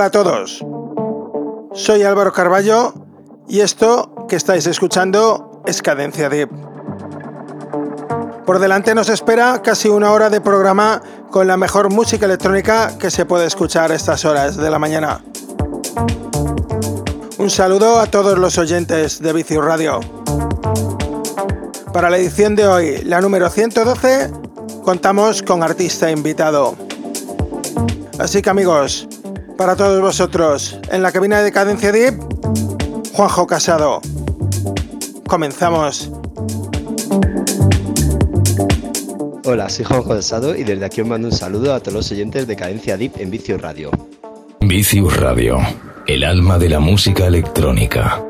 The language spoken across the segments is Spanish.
Hola a todos. Soy Álvaro Carballo y esto que estáis escuchando es Cadencia Deep. Por delante nos espera casi una hora de programa con la mejor música electrónica que se puede escuchar a estas horas de la mañana. Un saludo a todos los oyentes de Vicio Radio. Para la edición de hoy, la número 112, contamos con artista invitado. Así que amigos, para todos vosotros, en la cabina de Cadencia Deep, Juanjo Casado. Comenzamos. Hola, soy Juanjo Casado y desde aquí os mando un saludo a todos los oyentes de Cadencia Deep en Vicius Radio. Vicius Radio, el alma de la música electrónica.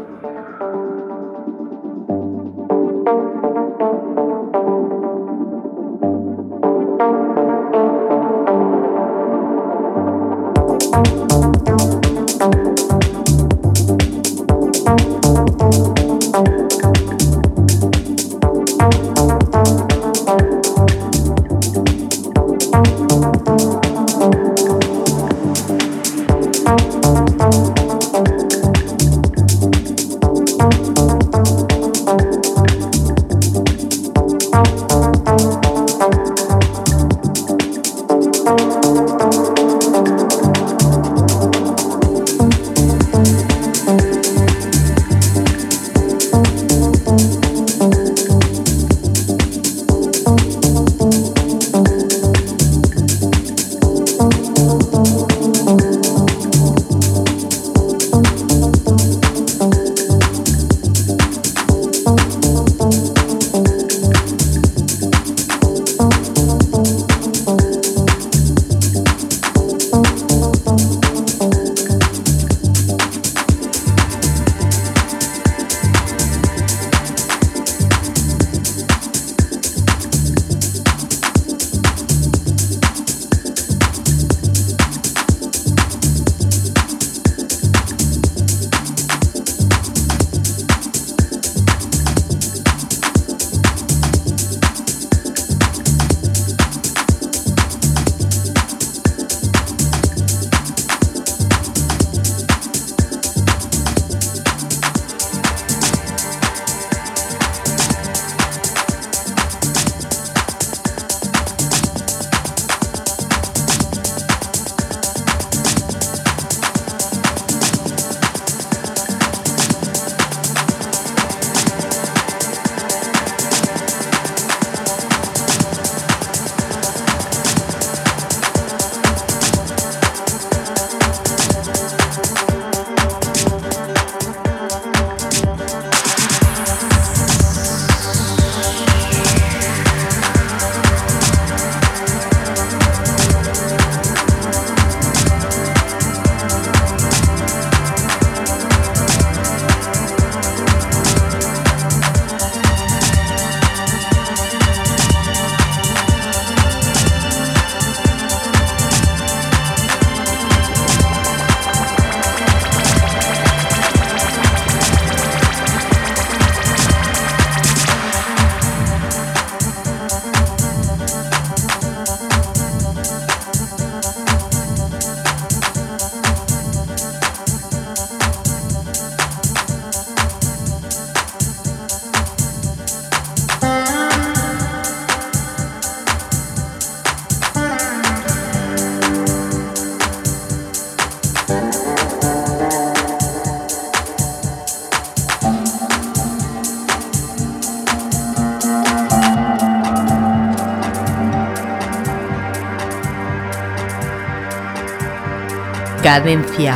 Cadencia.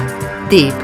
Tip.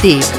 Tip.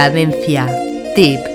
Cadencia. Tip.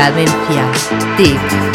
Cadencia. Tip.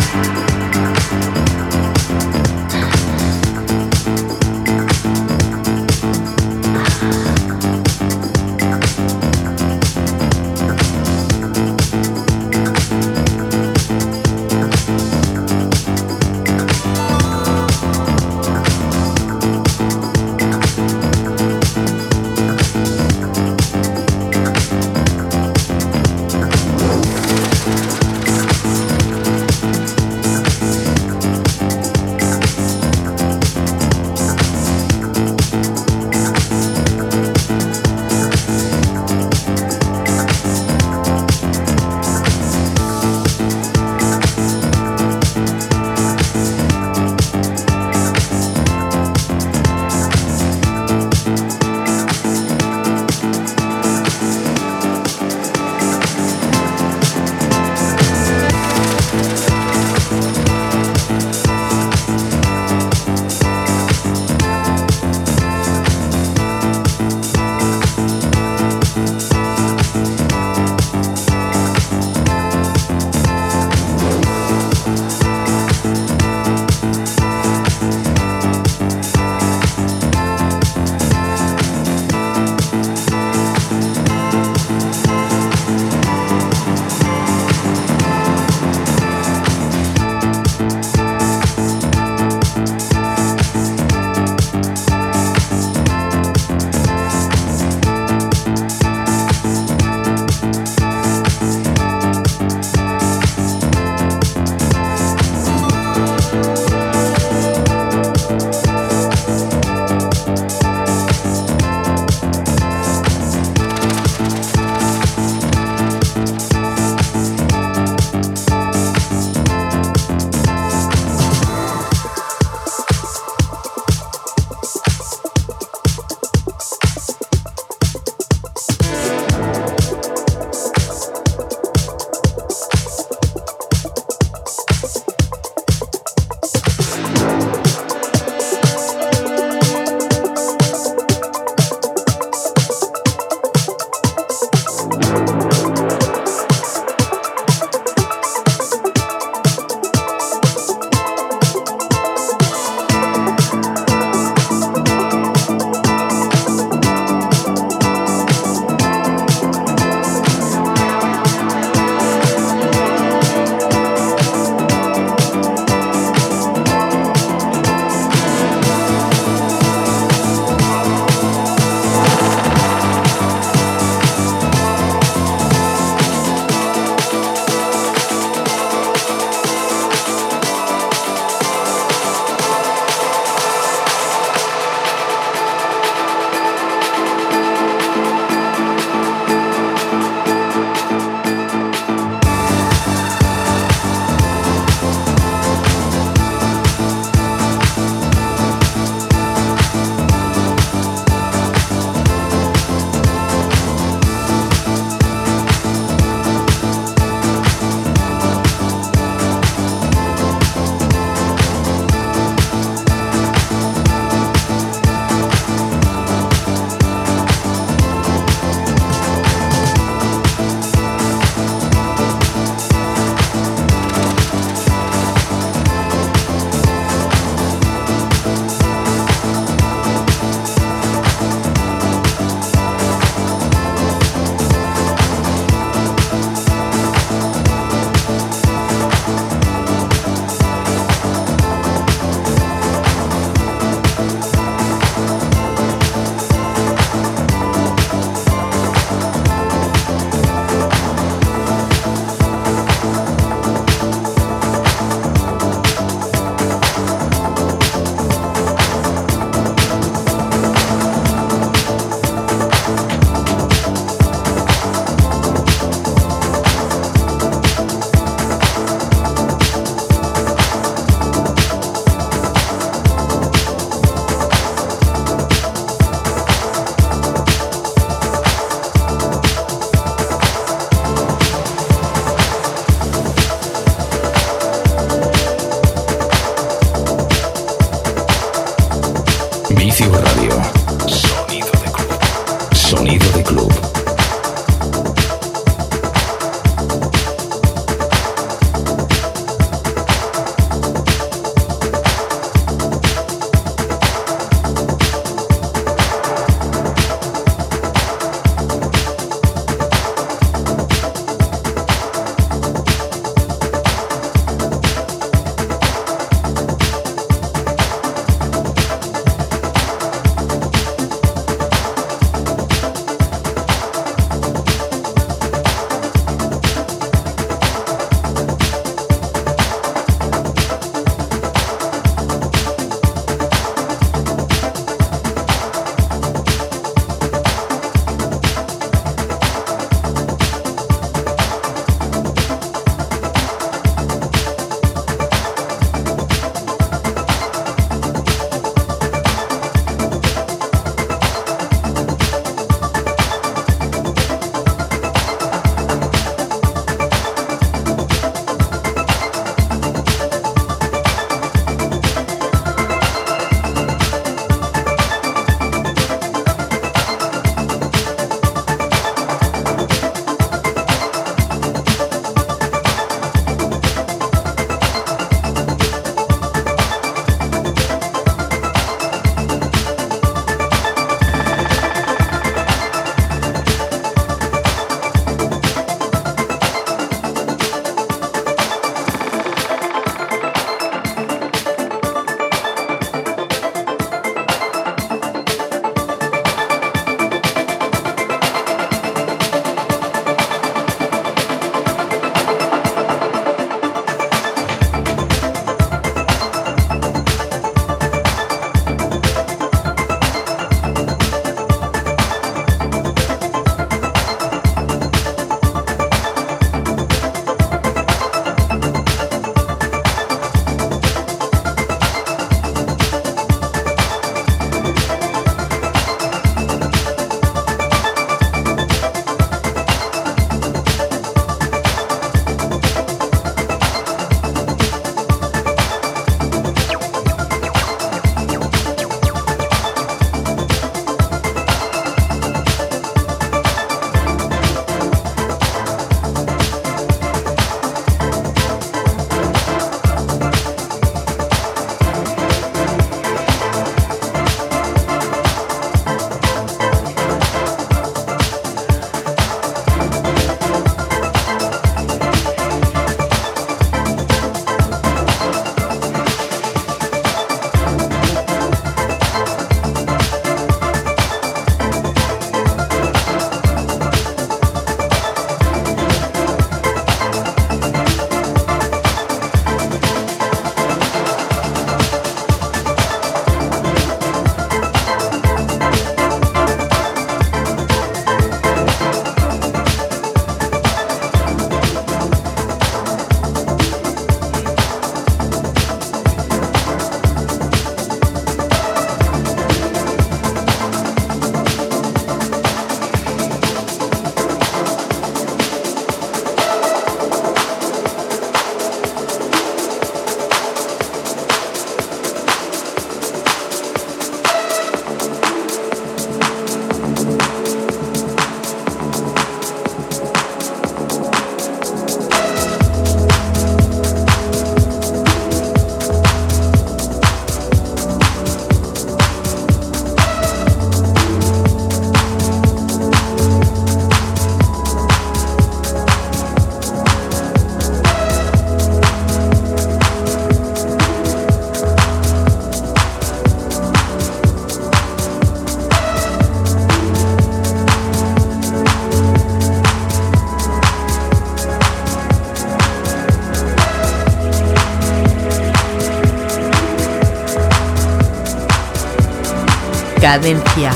Cadencia.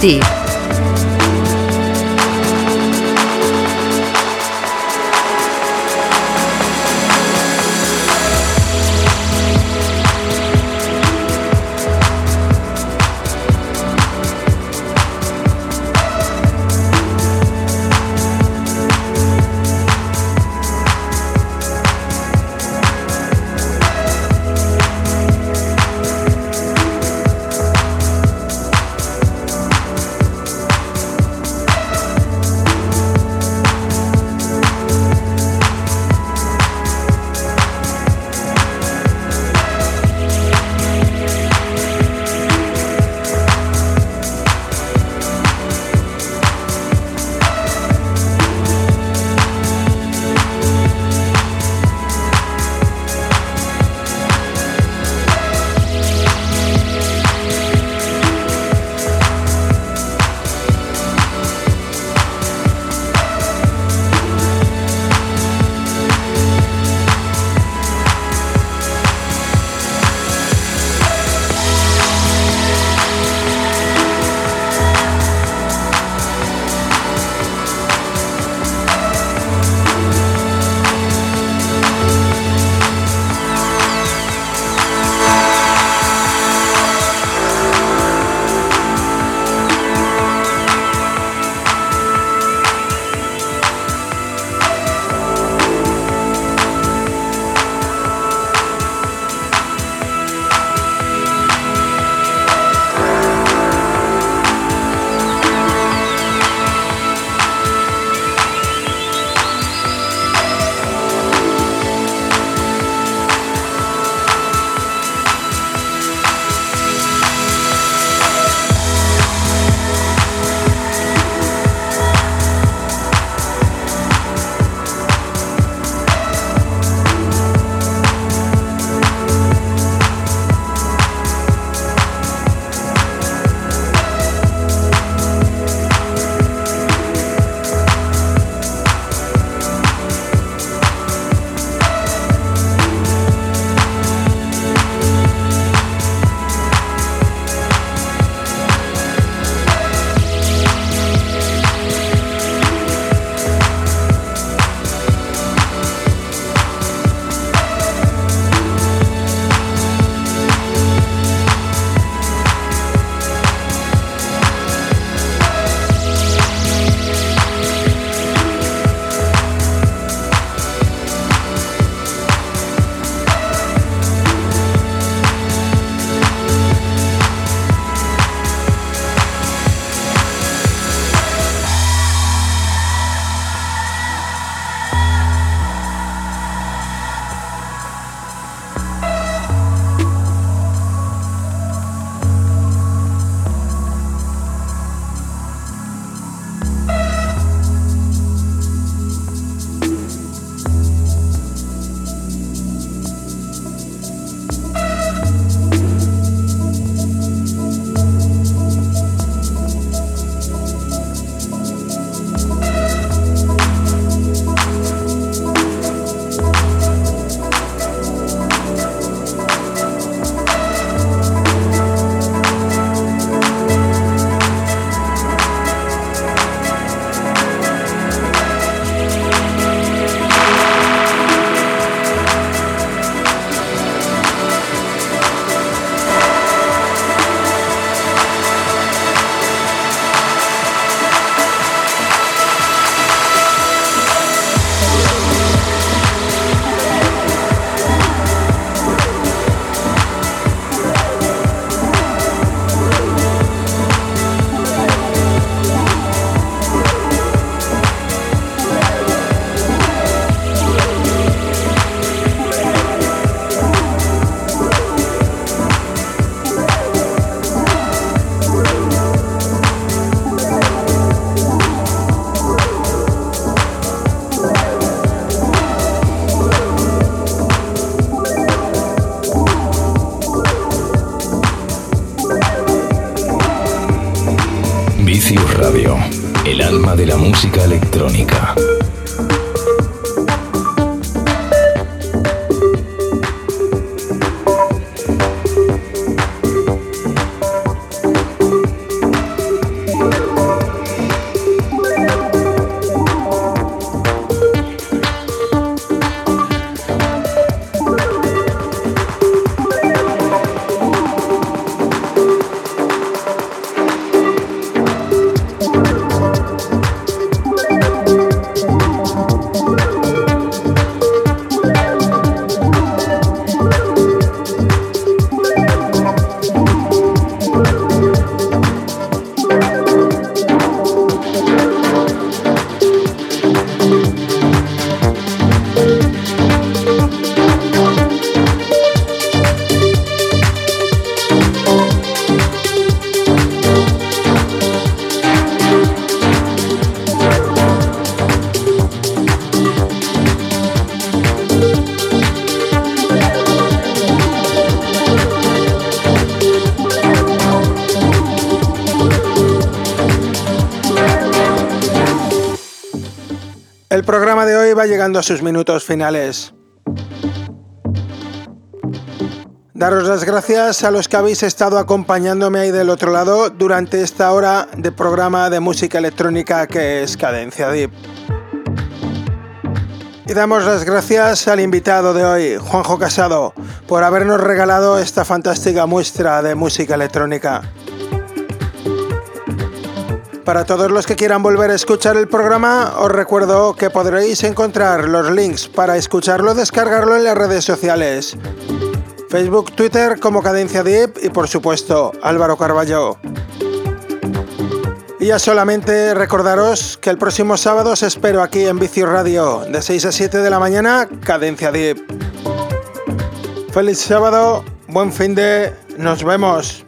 Tip. Música electrónica. A sus minutos finales. Daros las gracias a los que habéis estado acompañándome ahí del otro lado durante esta hora de programa de música electrónica que es Cadencia Deep. Y damos las gracias al invitado de hoy, Juanjo Casado, por habernos regalado esta fantástica muestra de música electrónica. Para todos los que quieran volver a escuchar el programa, os recuerdo que podréis encontrar los links para escucharlo, descargarlo en las redes sociales. Facebook, Twitter como Cadencia Deep y por supuesto Álvaro Carballo. Y ya solamente recordaros que el próximo sábado os espero aquí en Vicio Radio de 6 a 7 de la mañana, Cadencia Deep. Feliz sábado, buen fin de... Nos vemos.